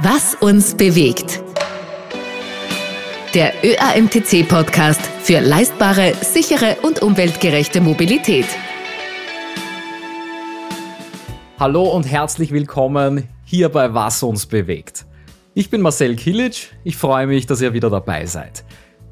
Was uns bewegt. Der ÖAMTC-Podcast für leistbare, sichere und umweltgerechte Mobilität. Hallo und herzlich willkommen hier bei Was uns bewegt. Ich bin Marcel Kilic, ich freue mich, dass ihr wieder dabei seid.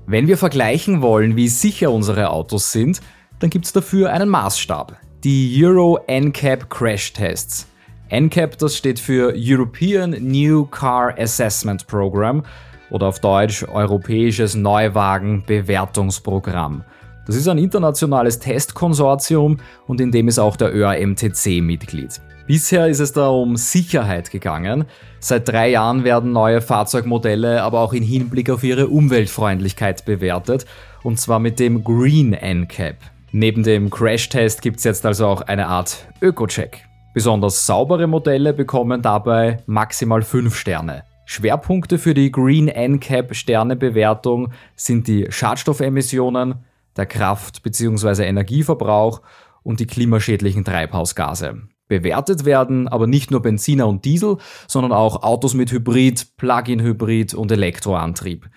Wenn wir vergleichen wollen, wie sicher unsere Autos sind, dann gibt es dafür einen Maßstab, die Euro NCAP Crash Tests. NCAP, das steht für European New Car Assessment Program oder auf Deutsch Europäisches Neuwagen-Bewertungsprogramm. Das ist ein internationales Testkonsortium und in dem ist auch der ÖAMTC Mitglied. Bisher ist es da um Sicherheit gegangen. Seit drei Jahren werden neue Fahrzeugmodelle aber auch in Hinblick auf ihre Umweltfreundlichkeit bewertet und zwar mit dem Green NCAP. Neben dem Crash-Test gibt es jetzt also auch eine Art Öko-Check. Besonders saubere Modelle bekommen dabei maximal 5 Sterne. Schwerpunkte für die Green NCAP Sternebewertung sind die Schadstoffemissionen, der Kraft- bzw. Energieverbrauch und die klimaschädlichen Treibhausgase. Bewertet werden aber nicht nur Benziner und Diesel, sondern auch Autos mit Hybrid, Plug-in-Hybrid und Elektroantrieb.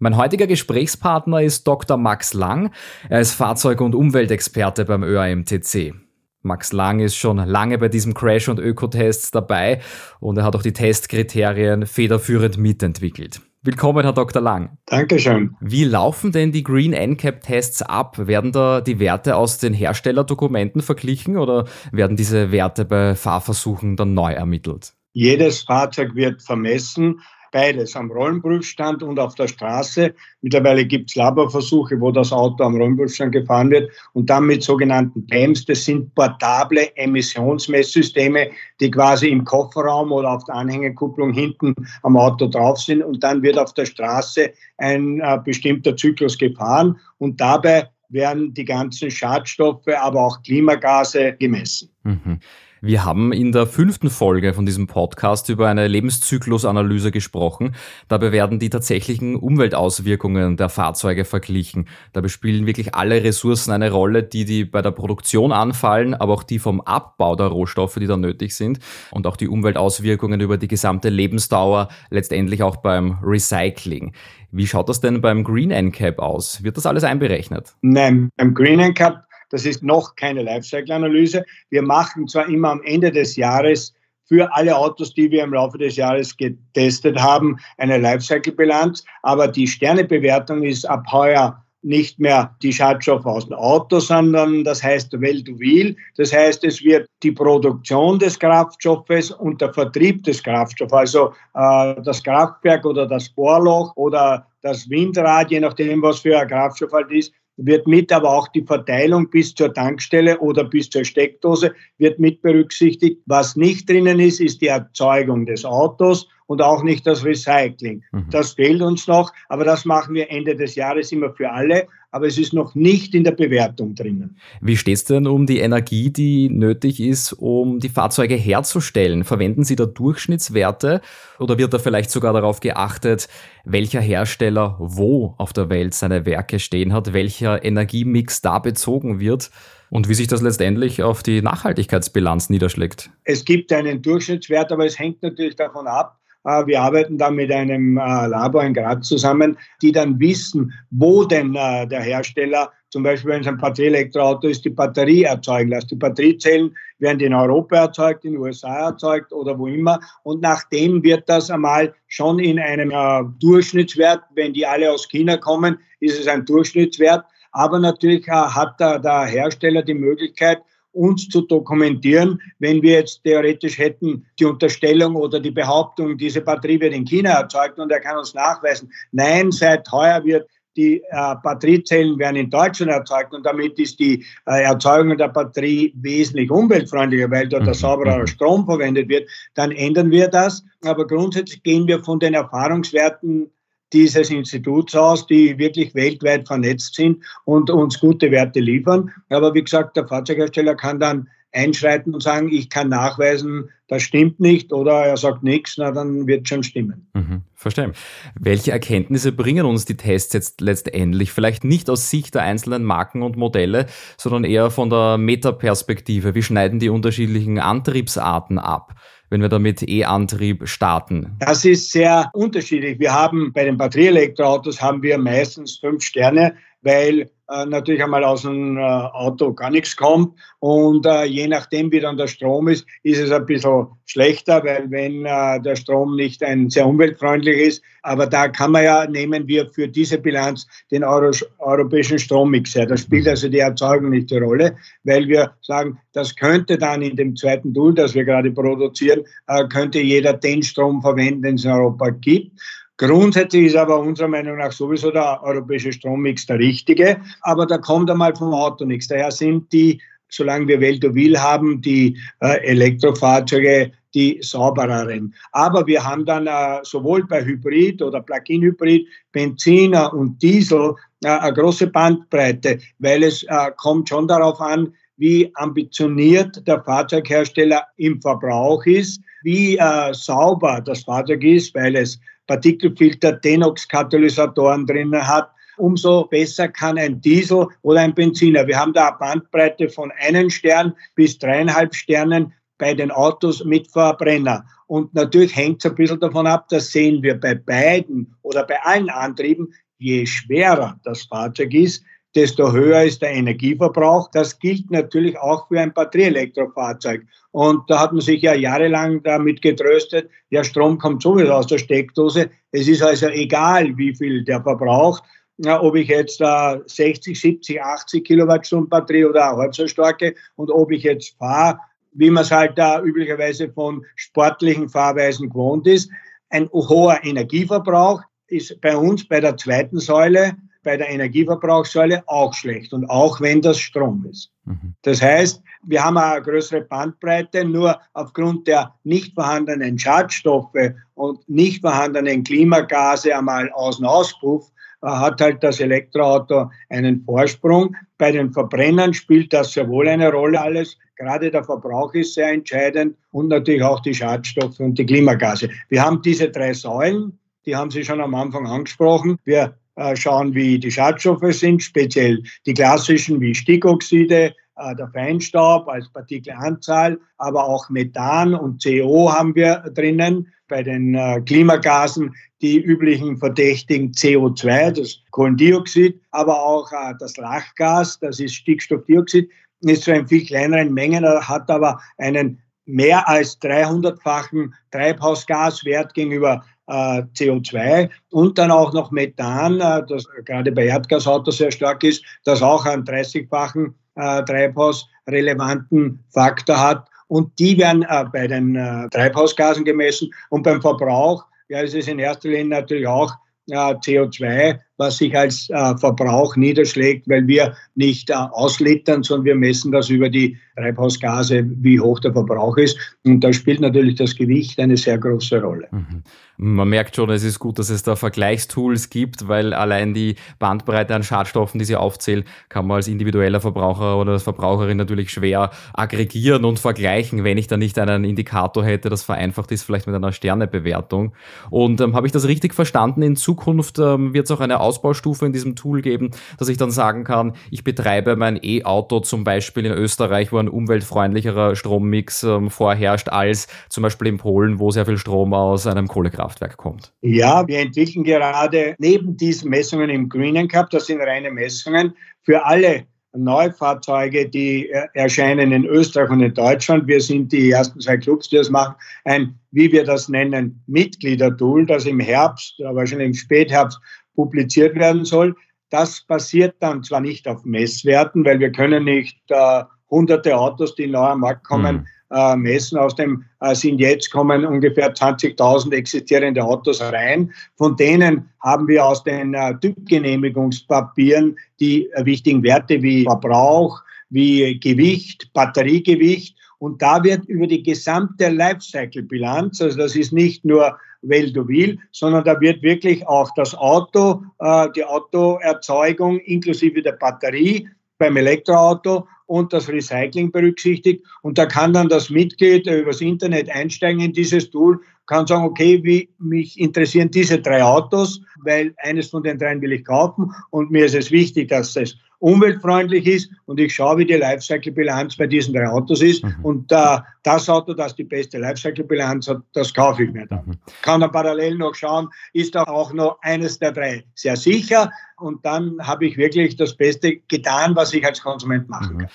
Mein heutiger Gesprächspartner ist Dr. Max Lang. Er ist Fahrzeug- und Umweltexperte beim ÖAMTC. Max Lang ist schon lange bei diesem Crash- und Ökotests dabei und er hat auch die Testkriterien federführend mitentwickelt. Willkommen, Herr Dr. Lang. Dankeschön. Wie laufen denn die Green NCAP-Tests ab? Werden da die Werte aus den Herstellerdokumenten verglichen oder werden diese Werte bei Fahrversuchen dann neu ermittelt? Jedes Fahrzeug wird vermessen Beides, am Rollenprüfstand und auf der Straße. Mittlerweile gibt es Laborversuche, wo das Auto am Rollenprüfstand gefahren wird und dann mit sogenannten PEMS, das sind portable Emissionsmesssysteme, die quasi im Kofferraum oder auf der Anhängerkupplung hinten am Auto drauf sind und dann wird auf der Straße ein äh, bestimmter Zyklus gefahren und dabei werden die ganzen Schadstoffe, aber auch Klimagase gemessen. Mhm. Wir haben in der fünften Folge von diesem Podcast über eine Lebenszyklusanalyse gesprochen. Dabei werden die tatsächlichen Umweltauswirkungen der Fahrzeuge verglichen. Dabei spielen wirklich alle Ressourcen eine Rolle, die, die bei der Produktion anfallen, aber auch die vom Abbau der Rohstoffe, die dann nötig sind und auch die Umweltauswirkungen über die gesamte Lebensdauer, letztendlich auch beim Recycling. Wie schaut das denn beim Green NCAP aus? Wird das alles einberechnet? Nein, beim Green NCAP das ist noch keine Lifecycle-Analyse. Wir machen zwar immer am Ende des Jahres für alle Autos, die wir im Laufe des Jahres getestet haben, eine Lifecycle-Bilanz, aber die Sternebewertung ist ab heuer nicht mehr die Schadstoffe aus dem Auto, sondern das heißt Well to Wheel. Das heißt, es wird die Produktion des Kraftstoffes und der Vertrieb des Kraftstoffes, also äh, das Kraftwerk oder das Bohrloch oder das Windrad, je nachdem, was für ein Kraftstoff halt ist, wird mit, aber auch die Verteilung bis zur Tankstelle oder bis zur Steckdose wird mit berücksichtigt. Was nicht drinnen ist, ist die Erzeugung des Autos und auch nicht das Recycling. Mhm. Das fehlt uns noch, aber das machen wir Ende des Jahres immer für alle. Aber es ist noch nicht in der Bewertung drinnen. Wie steht es denn um die Energie, die nötig ist, um die Fahrzeuge herzustellen? Verwenden Sie da Durchschnittswerte oder wird da vielleicht sogar darauf geachtet, welcher Hersteller wo auf der Welt seine Werke stehen hat, welcher Energiemix da bezogen wird? und wie sich das letztendlich auf die Nachhaltigkeitsbilanz niederschlägt? Es gibt einen Durchschnittswert, aber es hängt natürlich davon ab, wir arbeiten da mit einem äh, Labor in Graz zusammen, die dann wissen, wo denn äh, der Hersteller, zum Beispiel wenn es ein Batterieelektroauto ist, die Batterie erzeugen lässt. Die Batteriezellen werden in Europa erzeugt, in den USA erzeugt oder wo immer. Und nachdem wird das einmal schon in einem Durchschnittswert, wenn die alle aus China kommen, ist es ein Durchschnittswert. Aber natürlich hat der Hersteller die Möglichkeit, uns zu dokumentieren, wenn wir jetzt theoretisch hätten die Unterstellung oder die Behauptung, diese Batterie wird in China erzeugt und er kann uns nachweisen, nein, seit heuer wird die äh, Batteriezellen werden in Deutschland erzeugt und damit ist die äh, Erzeugung der Batterie wesentlich umweltfreundlicher, weil dort mhm. sauberer mhm. Strom verwendet wird, dann ändern wir das. Aber grundsätzlich gehen wir von den Erfahrungswerten dieses Instituts aus, die wirklich weltweit vernetzt sind und uns gute Werte liefern. Aber wie gesagt, der Fahrzeughersteller kann dann einschreiten und sagen, ich kann nachweisen, das stimmt nicht oder er sagt nichts, na dann wird schon stimmen. Mhm, verstehe. Welche Erkenntnisse bringen uns die Tests jetzt letztendlich? Vielleicht nicht aus Sicht der einzelnen Marken und Modelle, sondern eher von der Metaperspektive. Wie schneiden die unterschiedlichen Antriebsarten ab? Wenn wir da mit E-Antrieb starten? Das ist sehr unterschiedlich. Wir haben bei den Batterieelektroautos haben wir meistens fünf Sterne, weil äh, natürlich einmal aus dem äh, Auto gar nichts kommt. Und äh, je nachdem, wie dann der Strom ist, ist es ein bisschen schlechter, weil wenn äh, der Strom nicht ein sehr umweltfreundlich ist, aber da kann man ja, nehmen wir für diese Bilanz den Euro, europäischen Strommix her. Da spielt also die Erzeugung nicht die Rolle, weil wir sagen, das könnte dann in dem zweiten Tool, das wir gerade produzieren, könnte jeder den Strom verwenden, den es in Europa gibt. Grundsätzlich ist aber unserer Meinung nach sowieso der europäische Strommix der richtige, aber da kommt einmal vom Auto nichts. Daher sind die, solange wir Weltovil haben, die äh, Elektrofahrzeuge die saubereren. Aber wir haben dann äh, sowohl bei Hybrid oder Plug-in-Hybrid, Benziner und Diesel äh, eine große Bandbreite, weil es kommt schon darauf an, wie ambitioniert der Fahrzeughersteller im Verbrauch ist, wie äh, sauber das Fahrzeug ist, weil es Partikelfilter, Denox-Katalysatoren drin hat, umso besser kann ein Diesel oder ein Benziner. Wir haben da eine Bandbreite von einem Stern bis dreieinhalb Sternen bei den Autos mit Verbrenner. Und natürlich hängt es ein bisschen davon ab, das sehen wir bei beiden oder bei allen Antrieben, je schwerer das Fahrzeug ist, desto höher ist der Energieverbrauch. Das gilt natürlich auch für ein Batterieelektrofahrzeug. Und da hat man sich ja jahrelang damit getröstet, ja, Strom kommt sowieso aus der Steckdose. Es ist also egal, wie viel der verbraucht. Ja, ob ich jetzt äh, 60, 70, 80 Kilowattstunden Batterie oder eine halb so starke und ob ich jetzt fahre, wie man es halt da üblicherweise von sportlichen Fahrweisen gewohnt ist. Ein hoher Energieverbrauch ist bei uns bei der zweiten Säule bei der Energieverbrauchssäule auch schlecht und auch wenn das Strom ist. Mhm. Das heißt, wir haben eine größere Bandbreite, nur aufgrund der nicht vorhandenen Schadstoffe und nicht vorhandenen Klimagase einmal Aus- und Auspuff äh, hat halt das Elektroauto einen Vorsprung. Bei den Verbrennern spielt das sehr wohl eine Rolle alles. Gerade der Verbrauch ist sehr entscheidend und natürlich auch die Schadstoffe und die Klimagase. Wir haben diese drei Säulen, die haben Sie schon am Anfang angesprochen. Wir schauen, wie die Schadstoffe sind, speziell die klassischen wie Stickoxide, äh, der Feinstaub als Partikelanzahl, aber auch Methan und CO haben wir drinnen. Bei den äh, Klimagasen die üblichen verdächtigen CO2, das Kohlendioxid, aber auch das Lachgas, das ist Stickstoffdioxid, ist zwar in viel kleineren Mengen, hat aber einen mehr als 300-fachen Treibhausgaswert gegenüber äh, CO2 und dann auch noch Methan, äh, das gerade bei Erdgasautos sehr stark ist, das auch einen 30-fachen äh, Treibhausrelevanten Faktor hat. Und die werden bei den Treibhausgasen gemessen. Und beim Verbrauch ja, ist es in erster Linie natürlich auch CO2, was sich als Verbrauch niederschlägt, weil wir nicht auslittern, sondern wir messen das über die Treibhausgase, wie hoch der Verbrauch ist. Und da spielt natürlich das Gewicht eine sehr große Rolle. Mhm. Man merkt schon, es ist gut, dass es da Vergleichstools gibt, weil allein die Bandbreite an Schadstoffen, die Sie aufzählen, kann man als individueller Verbraucher oder als Verbraucherin natürlich schwer aggregieren und vergleichen, wenn ich da nicht einen Indikator hätte, das vereinfacht ist, vielleicht mit einer Sternebewertung. Und ähm, habe ich das richtig verstanden? In Zukunft ähm, wird es auch eine Ausbaustufe in diesem Tool geben, dass ich dann sagen kann, ich betreibe mein E-Auto zum Beispiel in Österreich, wo ein umweltfreundlicherer Strommix ähm, vorherrscht, als zum Beispiel in Polen, wo sehr viel Strom aus einem Kohlekraftwerk Kraftwerk kommt. Ja, wir entwickeln gerade neben diesen Messungen im Green Cup, das sind reine Messungen, für alle Neufahrzeuge, die erscheinen in Österreich und in Deutschland. Wir sind die ersten zwei Clubs, die das machen. Ein, wie wir das nennen, Mitgliedertool, das im Herbst, wahrscheinlich im Spätherbst publiziert werden soll. Das basiert dann zwar nicht auf Messwerten, weil wir können nicht äh, hunderte Autos, die neu am Markt kommen, mhm äh, messen. Aus dem äh, sind jetzt kommen ungefähr 20.000 existierende Autos rein. Von denen haben wir aus den äh, Typgenehmigungspapieren die wichtigen Werte wie Verbrauch, wie Gewicht, Batteriegewicht. Und da wird über die gesamte Lifecycle-Bilanz, also das ist nicht nur Well to Wheel, sondern da wird wirklich auch das Auto, äh, die Autoerzeugung inklusive der Batterie beim Elektroauto und das Recycling berücksichtigt. Und da kann dann das Mitglied übers Internet einsteigen in dieses Tool, kann sagen, okay, wie, mich interessieren diese drei Autos, weil eines von den dreien will ich kaufen und mir ist es wichtig, dass es umweltfreundlich ist und ich schaue, wie die Lifecycle-Bilanz bei diesen drei Autos ist mhm. und äh, das Auto, das die beste Lifecycle-Bilanz hat, das kaufe ich mir dann. Mhm. Kann dann parallel noch schauen, ist da auch noch eines der drei sehr sicher und dann habe ich wirklich das Beste getan, was ich als Konsument machen mhm.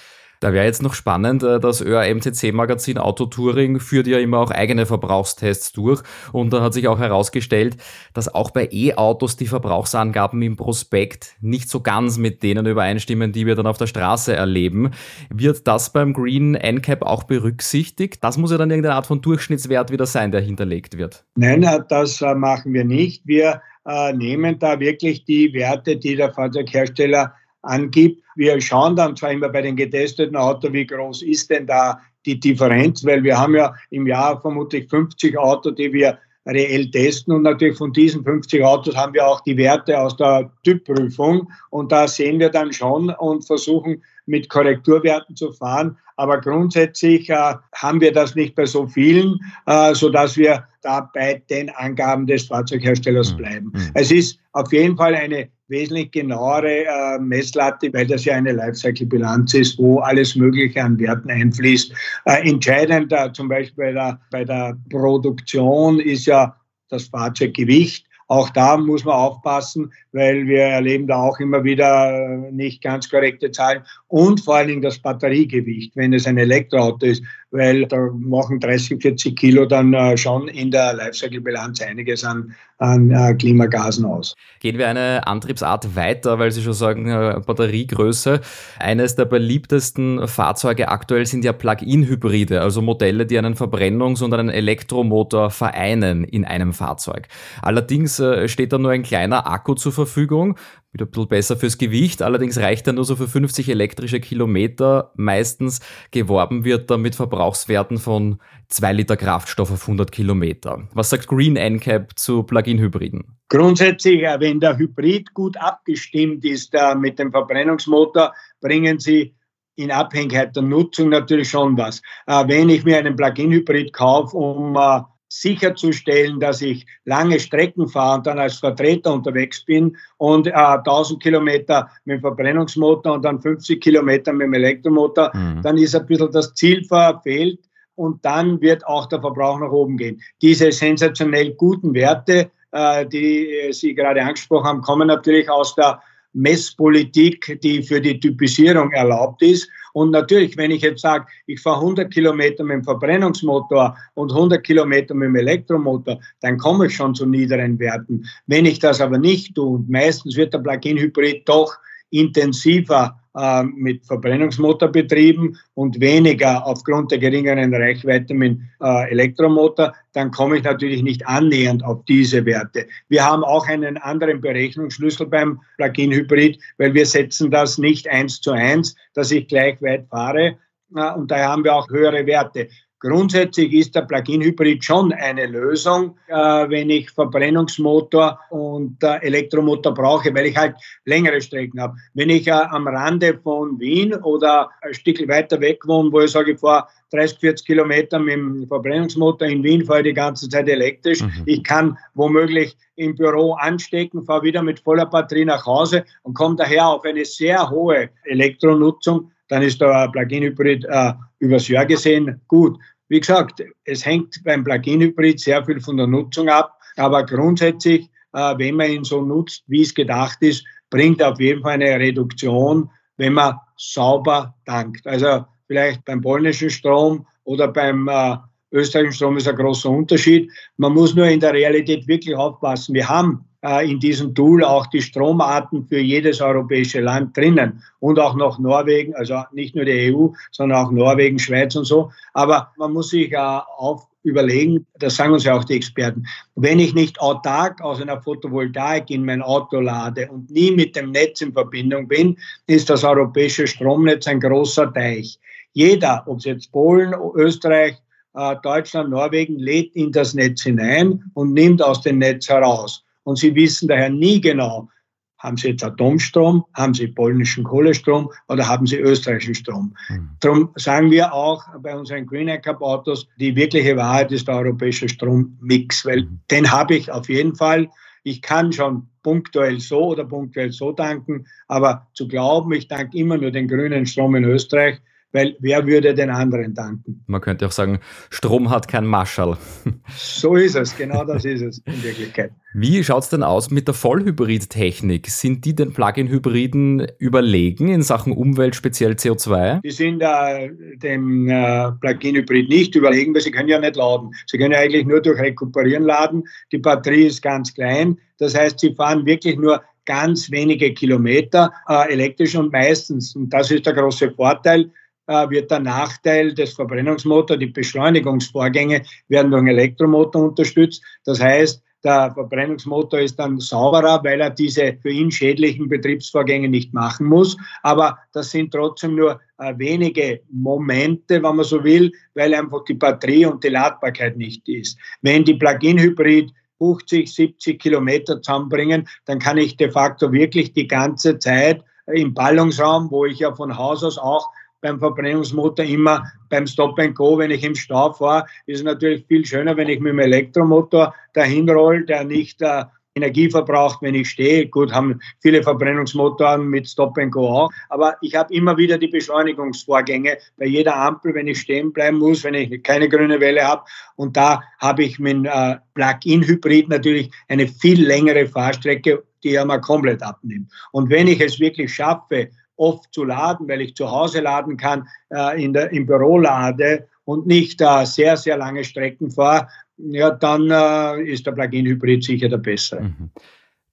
Da wäre jetzt noch spannend, äh, das ÖAMTC-Magazin Autotouring führt ja immer auch eigene Verbrauchstests durch und da hat sich auch herausgestellt, dass auch bei E-Autos die Verbrauchsangaben im Prospekt nicht so ganz mit denen übereinstimmen, die wir dann auf der Straße erleben. Wird das beim Green NCAP auch berücksichtigt? Das muss ja dann irgendeine Art von Durchschnittswert wieder sein, der hinterlegt wird. Nein, äh, das äh, machen wir nicht. Wir nehmen da wirklich die Werte, die der Fahrzeughersteller angibt. Wir schauen dann zwar immer bei den getesteten Autos, wie groß ist denn da die Differenz, weil wir haben ja im Jahr vermutlich 50 Autos, die wir reell testen und natürlich von diesen 50 Autos haben wir auch die Werte aus der Typprüfung und da sehen wir dann schon und versuchen mit Korrekturwerten zu fahren. Aber grundsätzlich äh, haben wir das nicht bei so vielen, äh, sodass wir da bei den Angaben des Fahrzeugherstellers mhm. bleiben. Mhm. Es ist auf jeden Fall eine wesentlich genauere äh, Messlatte, weil das ja eine Lifecycle-Bilanz ist, wo alles Mögliche an Werten einfließt. Äh, entscheidend äh, zum Beispiel bei der, bei der Produktion ist ja das Fahrzeuggewicht. Auch da muss man aufpassen, weil wir erleben da auch immer wieder äh, nicht ganz korrekte Zahlen und vor allen Dingen das Batteriegewicht, wenn es ein Elektroauto ist, weil da machen 30, 40 Kilo dann äh, schon in der Lifecycle-Bilanz einiges an, an äh, Klimagasen aus. Gehen wir eine Antriebsart weiter, weil Sie schon sagen, Batteriegröße. Eines der beliebtesten Fahrzeuge aktuell sind ja Plug-in-Hybride, also Modelle, die einen Verbrennungs- und einen Elektromotor vereinen in einem Fahrzeug. Allerdings äh, steht da nur ein kleiner Akku zur Verfügung wieder ein bisschen besser fürs Gewicht, allerdings reicht er nur so für 50 elektrische Kilometer. Meistens geworben wird da mit Verbrauchswerten von 2 Liter Kraftstoff auf 100 Kilometer. Was sagt Green NCAP zu Plug-in-Hybriden? Grundsätzlich, äh, wenn der Hybrid gut abgestimmt ist äh, mit dem Verbrennungsmotor, bringen sie in Abhängigkeit der Nutzung natürlich schon was. Wenn ich mir einen Plug-in-Hybrid kaufe, um sicherzustellen, dass ich lange Strecken fahre und dann als Vertreter unterwegs bin und äh, 1000 Kilometer mit dem Verbrennungsmotor und dann 50 Kilometer mit dem Elektromotor, mhm. dann ist ein bisschen das Ziel verfehlt und dann wird auch der Verbrauch nach oben gehen. Diese sensationell guten Werte, äh, die Sie gerade angesprochen haben, kommen natürlich aus der Messpolitik, die für die Typisierung erlaubt ist. Und natürlich, wenn ich jetzt sage, ich fahre 100 Kilometer mit dem Verbrennungsmotor und 100 Kilometer mit dem Elektromotor, dann komme ich schon zu niederen Werten. Wenn ich das aber nicht tue, und meistens wird der Plug-in-Hybrid doch intensiver äh, mit Verbrennungsmotor betrieben und weniger aufgrund der geringeren Reichweite mit äh, Elektromotor, dann komme ich natürlich nicht annähernd auf diese Werte. Wir haben auch einen anderen Berechnungsschlüssel beim Plug-in-Hybrid, weil wir setzen das nicht eins zu eins, dass ich gleich weit fahre, und daher haben wir auch höhere Werte. Grundsätzlich ist der Plug-in-Hybrid schon eine Lösung, äh, wenn ich Verbrennungsmotor und äh, Elektromotor brauche, weil ich halt längere Strecken habe. Wenn ich äh, am Rande von Wien oder ein Stück weiter weg wohne, wo ich sage, ich fahre 30, 40 Kilometer mit dem Verbrennungsmotor in Wien, fahre ich die ganze Zeit elektrisch. Mhm. Ich kann womöglich im Büro anstecken, fahre wieder mit voller Batterie nach Hause und komme daher auf eine sehr hohe Elektronutzung. Dann ist der Plug-in-Hybrid äh, übers Jahr gesehen gut. Wie gesagt, es hängt beim Plug-in-Hybrid sehr viel von der Nutzung ab, aber grundsätzlich, äh, wenn man ihn so nutzt, wie es gedacht ist, bringt auf jeden Fall eine Reduktion, wenn man sauber tankt. Also vielleicht beim polnischen Strom oder beim äh, österreichischen Strom ist ein großer Unterschied. Man muss nur in der Realität wirklich aufpassen. Wir haben in diesem Tool auch die Stromarten für jedes europäische Land drinnen und auch noch Norwegen, also nicht nur die EU, sondern auch Norwegen, Schweiz und so. Aber man muss sich äh, auf überlegen, das sagen uns ja auch die Experten, wenn ich nicht autark aus einer Photovoltaik in mein Auto lade und nie mit dem Netz in Verbindung bin, ist das europäische Stromnetz ein großer Teich. Jeder, ob es jetzt Polen, Österreich, äh, Deutschland, Norwegen, lädt in das Netz hinein und nimmt aus dem Netz heraus und sie wissen daher nie genau, haben Sie jetzt Atomstrom, haben Sie polnischen Kohlestrom oder haben Sie österreichischen Strom? Mhm. Darum sagen wir auch bei unseren Green Cup Autos, die wirkliche Wahrheit ist der europäische Strommix, weil mhm. den habe ich auf jeden Fall. Ich kann schon punktuell so oder punktuell so tanken, aber zu glauben, ich tanke immer nur den grünen Strom in Österreich, weil wer würde den anderen danken? Man könnte auch sagen, Strom hat kein Marschall. So ist es, genau das ist es in Wirklichkeit. Wie schaut es denn aus mit der Vollhybrid-Technik? Sind die den Plug-in-Hybriden überlegen in Sachen Umwelt, speziell CO2? Die sind äh, dem äh, Plug-in-Hybrid nicht überlegen, weil sie können ja nicht laden. Sie können ja eigentlich nur durch Rekuperieren laden. Die Batterie ist ganz klein. Das heißt, sie fahren wirklich nur ganz wenige Kilometer äh, elektrisch und meistens, und das ist der große Vorteil, wird der Nachteil des Verbrennungsmotors, die Beschleunigungsvorgänge werden durch einen Elektromotor unterstützt. Das heißt, der Verbrennungsmotor ist dann sauberer, weil er diese für ihn schädlichen Betriebsvorgänge nicht machen muss. Aber das sind trotzdem nur äh, wenige Momente, wenn man so will, weil einfach die Batterie und die Ladbarkeit nicht ist. Wenn die Plug-in-Hybrid 50, 70 Kilometer zusammenbringen, dann kann ich de facto wirklich die ganze Zeit im Ballungsraum, wo ich ja von Haus aus auch beim Verbrennungsmotor immer beim Stop and Go, wenn ich im Stau fahre, ist es natürlich viel schöner, wenn ich mit dem Elektromotor dahin roll, der nicht äh, Energie verbraucht, wenn ich stehe. Gut, haben viele Verbrennungsmotoren mit Stop and Go auch. Aber ich habe immer wieder die Beschleunigungsvorgänge bei jeder Ampel, wenn ich stehen bleiben muss, wenn ich keine grüne Welle habe. Und da habe ich mit äh, Plug-in-Hybrid natürlich eine viel längere Fahrstrecke, die er mal komplett abnimmt. Und wenn ich es wirklich schaffe, oft zu laden, weil ich zu Hause laden kann, äh, in der, im Büro lade und nicht äh, sehr, sehr lange Strecken fahre, ja, dann äh, ist der Plug-in-Hybrid sicher der bessere. Mhm.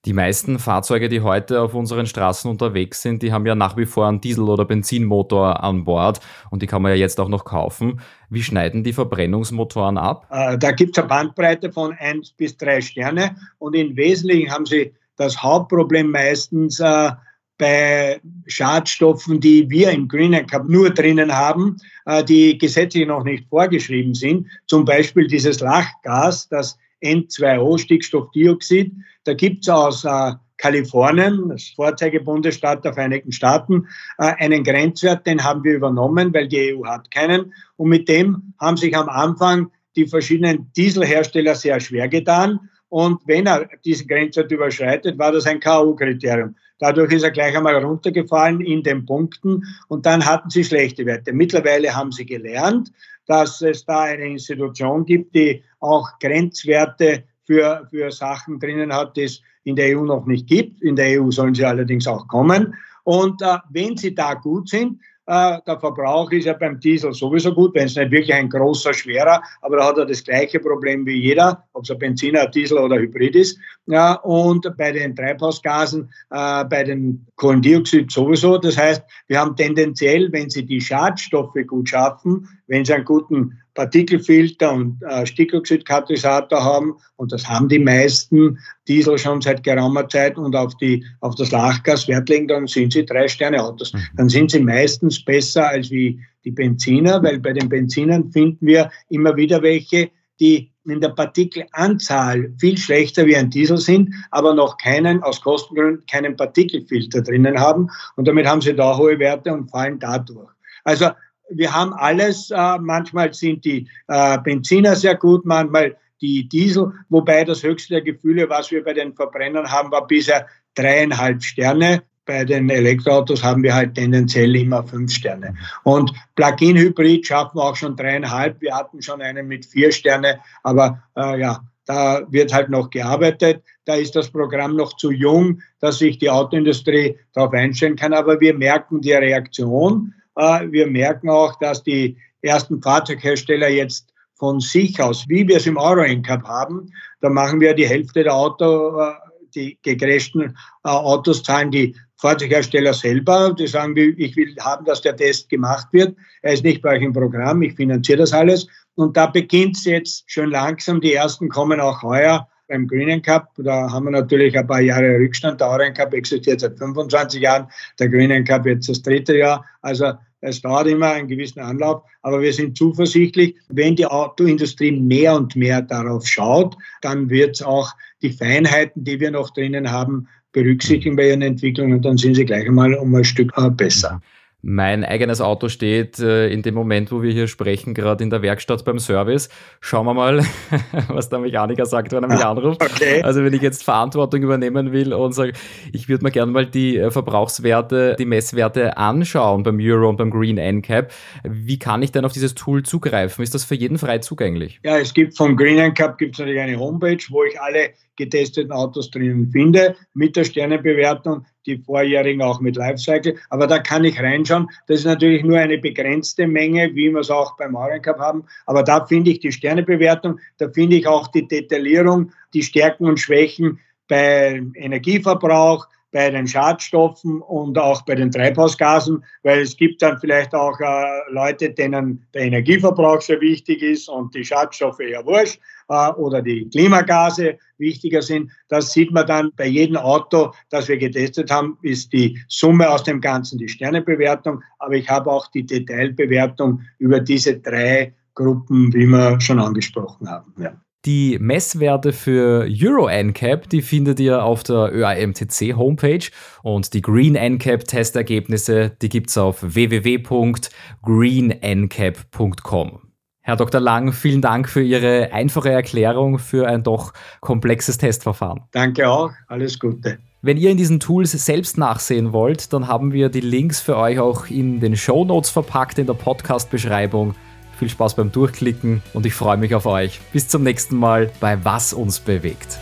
Die meisten Fahrzeuge, die heute auf unseren Straßen unterwegs sind, die haben ja nach wie vor einen Diesel- oder Benzinmotor an Bord und die kann man ja jetzt auch noch kaufen. Wie schneiden die Verbrennungsmotoren ab? Äh, da gibt es eine Bandbreite von 1 bis 3 Sterne und im Wesentlichen haben sie das Hauptproblem meistens äh, bei Schadstoffen, die wir im Green Cup nur drinnen haben, äh, die gesetzlich noch nicht vorgeschrieben sind. Zum Beispiel dieses Lachgas, das N2O, Stickstoffdioxid. Da gibt es aus äh, Kalifornien, das Vorzeigebundesstaat der Vereinigten Staaten, äh, einen Grenzwert, den haben wir übernommen, weil die EU hat keinen. Und mit dem haben sich am Anfang die verschiedenen Dieselhersteller sehr schwer getan. Und wenn er diesen Grenzwert überschreitet, war das ein K.O.-Kriterium. Dadurch ist er gleich einmal runtergefallen in den Punkten und dann hatten sie schlechte Werte. Mittlerweile haben sie gelernt, dass es da eine Institution gibt, die auch Grenzwerte für, für Sachen drinnen hat, die es in der EU noch nicht gibt. In der EU sollen sie allerdings auch kommen. Und äh, wenn sie da gut sind, äh, der Verbrauch ist ja beim Diesel sowieso gut, wenn es nicht wirklich ein großer, schwerer, aber da hat er das gleiche Problem wie jeder, ob es ein Benziner, Diesel oder Hybrid ist. Ja, und bei den Treibhausgasen, äh, bei den Kohlendioxid sowieso. Das heißt, wir haben tendenziell, wenn Sie die Schadstoffe gut schaffen, wenn Sie einen guten Partikelfilter und äh, Stickoxidkatalysator haben, und das haben die meisten Diesel schon seit geraumer Zeit und auf, die, auf das Lachgas Wert legen, dann sind sie drei Sterne Autos. Mhm. Dann sind sie meistens besser als wie die Benziner, weil bei den Benzinern finden wir immer wieder welche, die in der Partikelanzahl viel schlechter wie ein Diesel sind, aber noch keinen, aus Kostengründen, keinen Partikelfilter drinnen haben. Und damit haben sie da hohe Werte und fallen dadurch. Also wir haben alles, äh, manchmal sind die äh, Benziner sehr gut, manchmal die Diesel, wobei das höchste der Gefühle, was wir bei den Verbrennern haben, war bisher dreieinhalb Sterne. Bei den Elektroautos haben wir halt tendenziell immer fünf Sterne. Und Plug-in-Hybrid schaffen wir auch schon dreieinhalb. Wir hatten schon einen mit vier Sterne, aber äh, ja, da wird halt noch gearbeitet. Da ist das Programm noch zu jung, dass sich die Autoindustrie darauf einstellen kann. Aber wir merken die Reaktion. Äh, wir merken auch, dass die ersten Fahrzeughersteller jetzt von sich aus, wie wir es im Euro NCAP haben, da machen wir die Hälfte der Auto, äh, die gegrätschten äh, Autos zahlen die Fahrzeughersteller selber. Die sagen, ich will haben, dass der Test gemacht wird. Er ist nicht bei euch im Programm, ich finanziere das alles. Und da beginnt es jetzt schon langsam. Die ersten kommen auch heuer beim Green Cup. Da haben wir natürlich ein paar Jahre Rückstand. Der Orange Cup existiert seit 25 Jahren, der Green Cup jetzt das dritte Jahr. Also es dauert immer einen gewissen Anlauf, aber wir sind zuversichtlich, wenn die Autoindustrie mehr und mehr darauf schaut, dann wird es auch die Feinheiten, die wir noch drinnen haben, berücksichtigen bei ihren Entwicklungen und dann sind sie gleich einmal um ein Stück äh, besser. Mein eigenes Auto steht äh, in dem Moment, wo wir hier sprechen, gerade in der Werkstatt beim Service. Schauen wir mal, was der Mechaniker sagt, wenn er mich anruft. Okay. Also wenn ich jetzt Verantwortung übernehmen will und sage, ich würde mir gerne mal die äh, Verbrauchswerte, die Messwerte anschauen beim Euro und beim Green NCAP. Wie kann ich denn auf dieses Tool zugreifen? Ist das für jeden frei zugänglich? Ja, es gibt vom Green NCAP gibt es natürlich eine Homepage, wo ich alle getesteten Autos drinnen finde, mit der Sternebewertung die vorjährigen auch mit Lifecycle. Aber da kann ich reinschauen. Das ist natürlich nur eine begrenzte Menge, wie wir es auch beim Orange Cup haben. Aber da finde ich die Sternebewertung, da finde ich auch die Detaillierung, die Stärken und Schwächen bei Energieverbrauch, bei den Schadstoffen und auch bei den Treibhausgasen, weil es gibt dann vielleicht auch äh, Leute, denen der Energieverbrauch sehr wichtig ist und die Schadstoffe eher wurscht äh, oder die Klimagase wichtiger sind. Das sieht man dann bei jedem Auto, das wir getestet haben, ist die Summe aus dem Ganzen die Sternebewertung, aber ich habe auch die Detailbewertung über diese drei Gruppen, wie wir schon angesprochen haben. Ja. Die Messwerte für Euro NCAP, die findet ihr auf der ÖAMTC Homepage und die Green NCAP Testergebnisse, die gibt's auf www.greenncap.com. Herr Dr. Lang, vielen Dank für Ihre einfache Erklärung für ein doch komplexes Testverfahren. Danke auch, alles Gute. Wenn ihr in diesen Tools selbst nachsehen wollt, dann haben wir die Links für euch auch in den Show Notes verpackt in der Podcast-Beschreibung. Viel Spaß beim Durchklicken und ich freue mich auf euch. Bis zum nächsten Mal bei Was uns bewegt.